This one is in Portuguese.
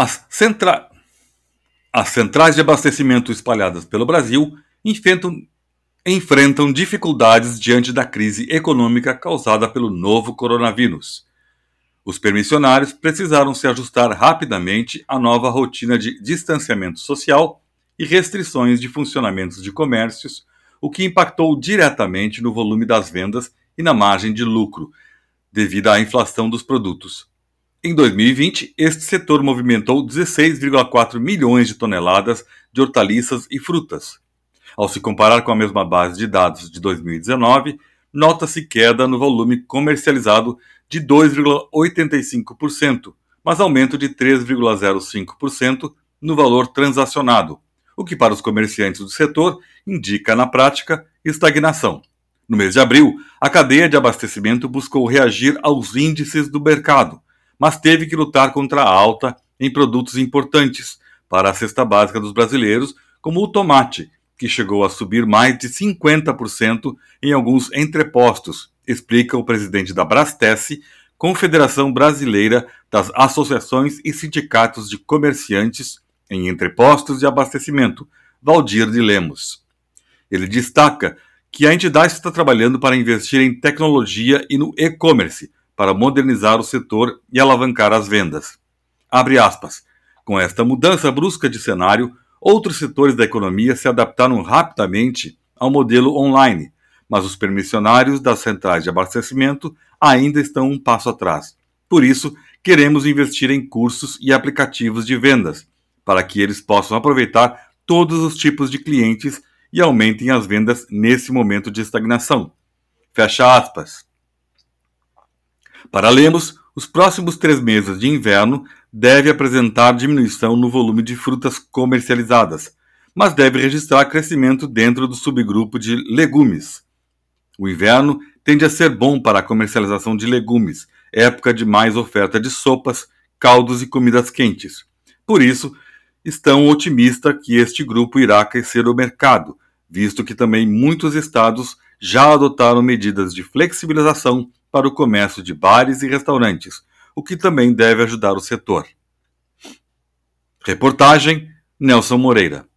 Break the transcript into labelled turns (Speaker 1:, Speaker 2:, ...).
Speaker 1: As, centra... As centrais de abastecimento espalhadas pelo Brasil enfrentam, enfrentam dificuldades diante da crise econômica causada pelo novo coronavírus. Os permissionários precisaram se ajustar rapidamente à nova rotina de distanciamento social e restrições de funcionamentos de comércios, o que impactou diretamente no volume das vendas e na margem de lucro, devido à inflação dos produtos. Em 2020, este setor movimentou 16,4 milhões de toneladas de hortaliças e frutas. Ao se comparar com a mesma base de dados de 2019, nota-se queda no volume comercializado de 2,85%, mas aumento de 3,05% no valor transacionado, o que para os comerciantes do setor indica na prática estagnação. No mês de abril, a cadeia de abastecimento buscou reagir aos índices do mercado, mas teve que lutar contra a alta em produtos importantes para a cesta básica dos brasileiros, como o tomate, que chegou a subir mais de 50% em alguns entrepostos, explica o presidente da Brastesse, Confederação Brasileira das Associações e Sindicatos de Comerciantes em Entrepostos de Abastecimento, Valdir de Lemos. Ele destaca que a entidade está trabalhando para investir em tecnologia e no e-commerce, para modernizar o setor e alavancar as vendas. Abre aspas. Com esta mudança brusca de cenário, outros setores da economia se adaptaram rapidamente ao modelo online, mas os permissionários das centrais de abastecimento ainda estão um passo atrás. Por isso, queremos investir em cursos e aplicativos de vendas, para que eles possam aproveitar todos os tipos de clientes e aumentem as vendas nesse momento de estagnação. Fecha aspas. Para Lemos, os próximos três meses de inverno deve apresentar diminuição no volume de frutas comercializadas, mas deve registrar crescimento dentro do subgrupo de legumes. O inverno tende a ser bom para a comercialização de legumes, época de mais oferta de sopas, caldos e comidas quentes. Por isso, estão otimistas que este grupo irá aquecer o mercado, visto que também muitos estados já adotaram medidas de flexibilização para o comércio de bares e restaurantes, o que também deve ajudar o setor. Reportagem Nelson Moreira.